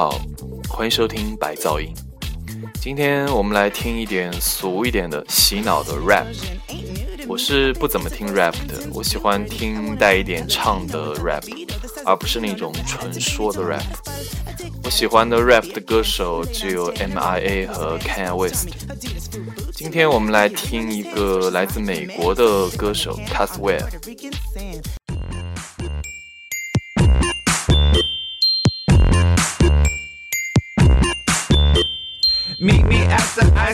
好，欢迎收听白噪音。今天我们来听一点俗一点的洗脑的 rap。我是不怎么听 rap 的，我喜欢听带一点唱的 rap，而不是那种纯说的 rap。我喜欢的 rap 的歌手只有 M.I.A 和 Kanye West。今天我们来听一个来自美国的歌手 Caswell。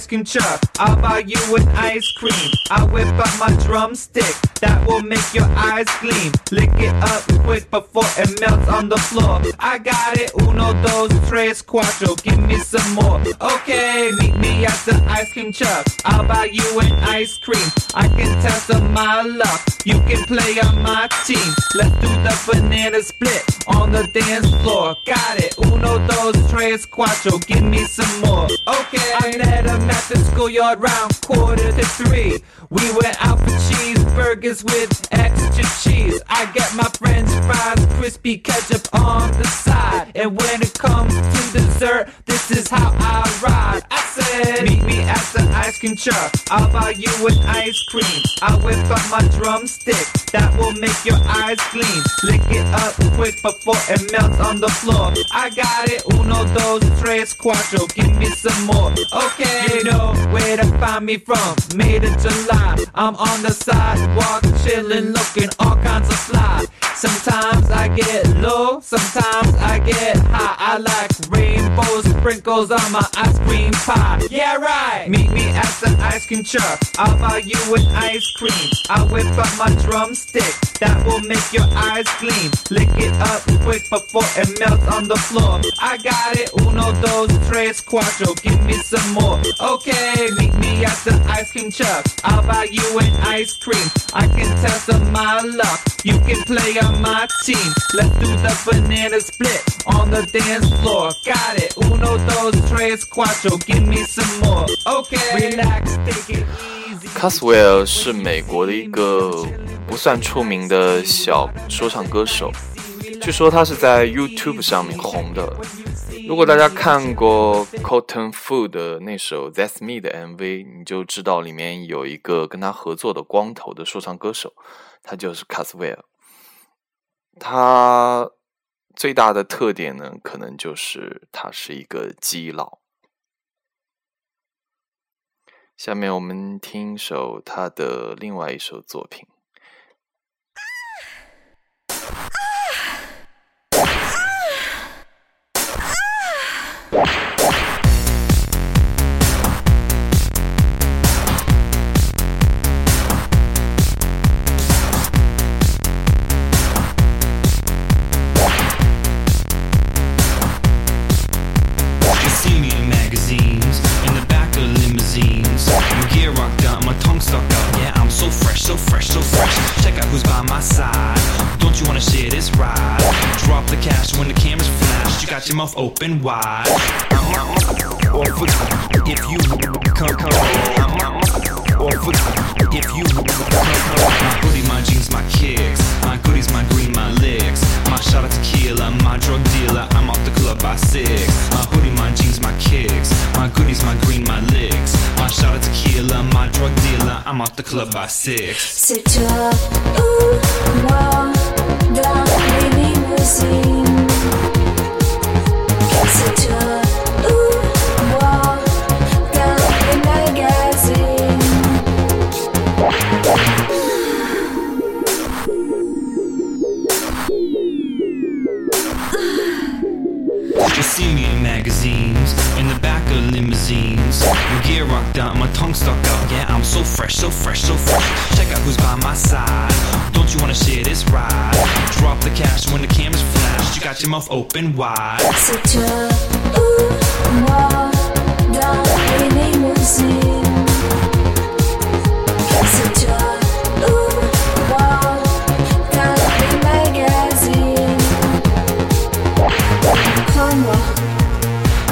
Ice cream truck. I'll buy you an ice cream. I whip out my drumstick that will make your eyes gleam. Lick it up quick before it melts on the floor. I got it, uno, dos, tres, cuatro. Give me some more. Okay, meet me at the ice cream truck. I'll buy you an ice cream. I can test of my luck. You can play on my team. Let's do the banana split on the dance floor. Got it, uno, dos, tres, cuatro. Give me some more. Okay, I met him at the schoolyard round quarter to three. We went out for cheeseburgers with extra cheese. I get my french fries, crispy ketchup on the side. And when it comes to dessert, this is how I ride. I said, meet me at the ice cream truck. I'll buy you an ice cream. I whip out my drumstick that will make your eyes gleam. Lick it up quick before it melts on the floor. I got it, uno, dos, tres, cuatro. Give me some more. Okay, you know where to find me from. Made of July. I'm on the sidewalk, chillin', looking all kinds of fly. Sometimes I get low, sometimes I get high. I like rainbow sprinkles on my ice cream pie. Yeah, right. Meet me at the ice cream truck. I'll buy you an ice cream. I whip up my drumstick that will make your eyes gleam. Lick it up quick before it melts on the floor. I got it, uno, dos, tres, cuatro. Give me some more. Okay, meet me at the ice cream truck. I'll buy you an ice cream. I can test of my luck. You can play on my team. Let's do the banana split on the dance floor. Got it, uno, dos, tres, cuatro. Give me some more. Okay, relax, take it easy. Caswell 是美国的一个不算出名的小说唱歌手，据说他是在 YouTube 上面红的。如果大家看过 Cotton Food 的那首 That's Me 的 MV，你就知道里面有一个跟他合作的光头的说唱歌手，他就是 Caswell。他最大的特点呢，可能就是他是一个基佬。下面我们听一首他的另外一首作品。Mouth open wide. If you come, come, if you come, my hoodie, my jeans, my kicks, my goodies, my green, my licks, my shot of tequila, my drug dealer. I'm off the club by six. My hoodie, my jeans, my kicks, my goodies, my green, my licks, my shot of tequila, my drug dealer. I'm off the club by six. C'est toi ou out, my tongue stuck out. Yeah, I'm so fresh, so fresh, so fresh. Check out who's by my side. Don't you wanna share this ride? Drop the cash when the cameras flash. You got your mouth open wide.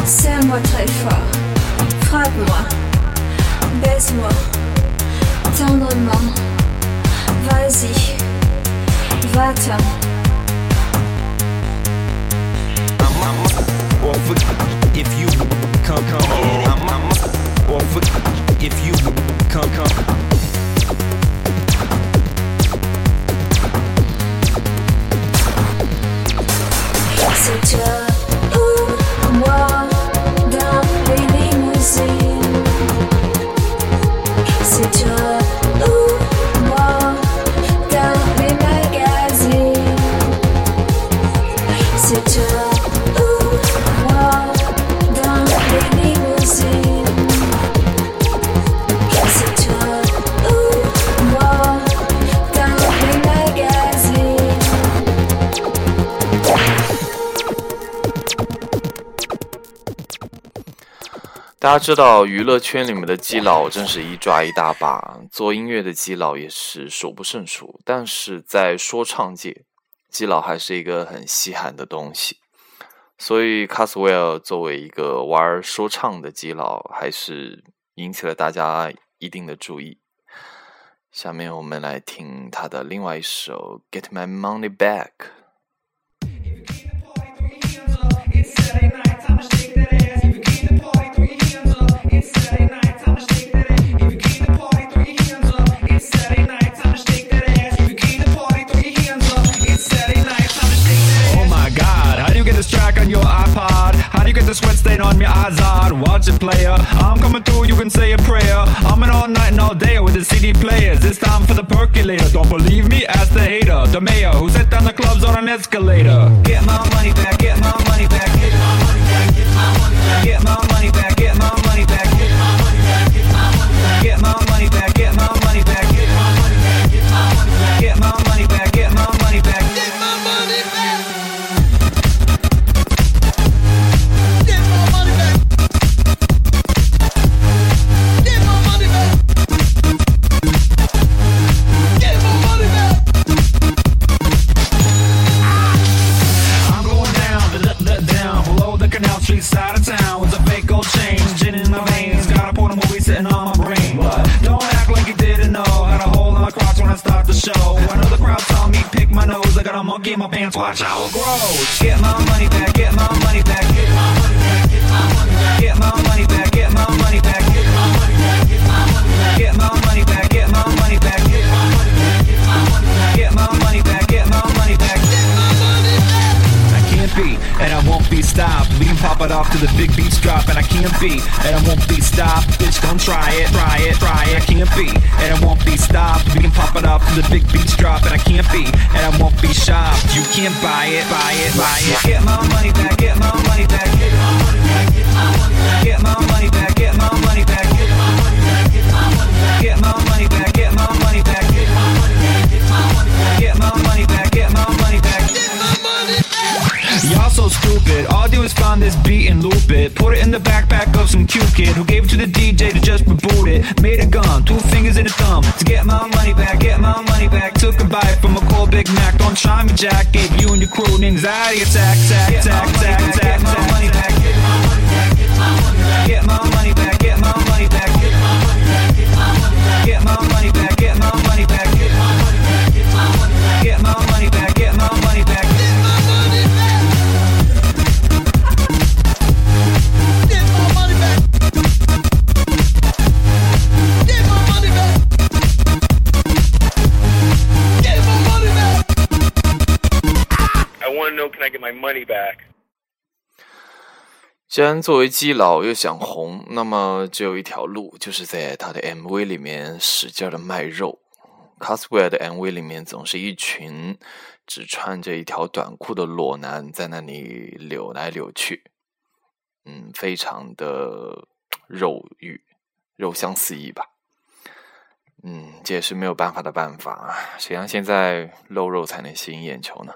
C'est moi baise-moi tendrement. Vas-y, va-t'en. for if you come come I'm, I'm for if you come come 大家知道，娱乐圈里面的基佬真是一抓一大把，做音乐的基佬也是数不胜数。但是在说唱界，基佬还是一个很稀罕的东西。所以，卡斯威尔作为一个玩说唱的基佬，还是引起了大家一定的注意。下面我们来听他的另外一首《Get My Money Back》。Izod? Watch it, player. I'm coming through, you can say a prayer. I'm in all night and all day with the CD players. It's time for the percolator. Don't believe me? Ask the hater, the mayor who set down the clubs on an escalator. Get my money back, get my money back, get my money back, get my money back, get my in my pants. Watch how it grows. Get my money back, get my money back, get my money back, get my money back, get my money back, get my money back, get my money back, get my money back, get my money back, get my money back, get my money back, get my money back, get my money back, get my money back. I can't be, and I won't be stopped. We can pop it off to the big beats drop, and I can't be, and I won't be stopped. Bitch, don't try it, try it, try it. I can't be, and I won't be stopped. We can pop it off to the big beats drop, and I can't be, and I won't be shopped. You can't buy it, buy it, buy it. Get my money back, get my money back, get my Big Mac. Don't try me, Jack. Gave you and your crew an anxiety attack. Tack, Get my money back, get my money back, get my money back, get my money back, get my money back, get my money back, get my money back, get my money back, get my money back, get my money back, money back? 既然作为基佬又想红，那么只有一条路，就是在他的 MV 里面使劲的卖肉。Coswell 的 MV 里面总是一群只穿着一条短裤的裸男在那里扭来扭去，嗯，非常的肉欲，肉香四溢吧。嗯，这也是没有办法的办法啊！谁让现在露肉才能吸引眼球呢？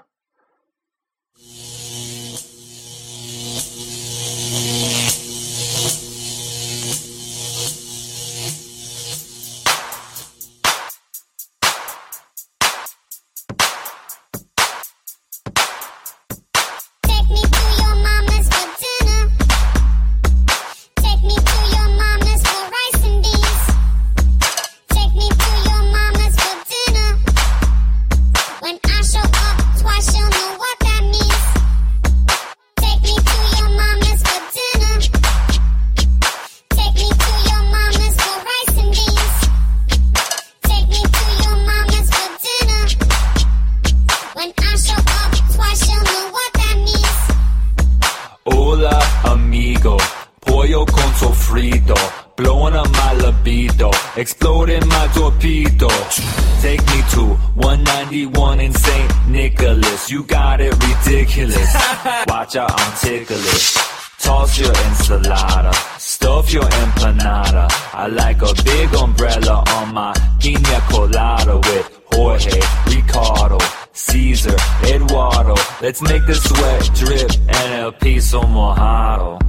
Ridiculous. Watch out, I'm ticklish. Toss your ensalada, stuff your empanada. I like a big umbrella on my pina colada with Jorge, Ricardo, Caesar, Eduardo. Let's make the sweat drip and el piso mojado.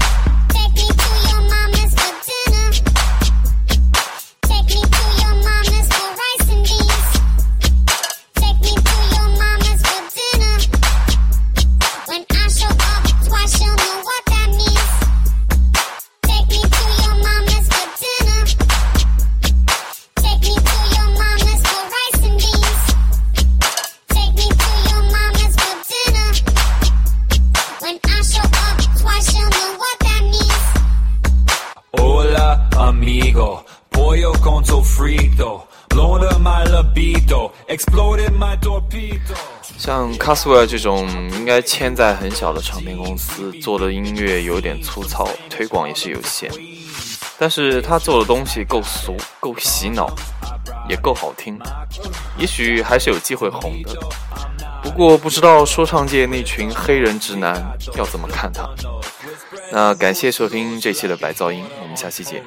像 Caswell 这种应该签在很小的唱片公司，做的音乐有点粗糙，推广也是有限。但是他做的东西够俗、够洗脑，也够好听，也许还是有机会红的。不过不知道说唱界那群黑人直男要怎么看他。那感谢收听这期的白噪音，我们下期见。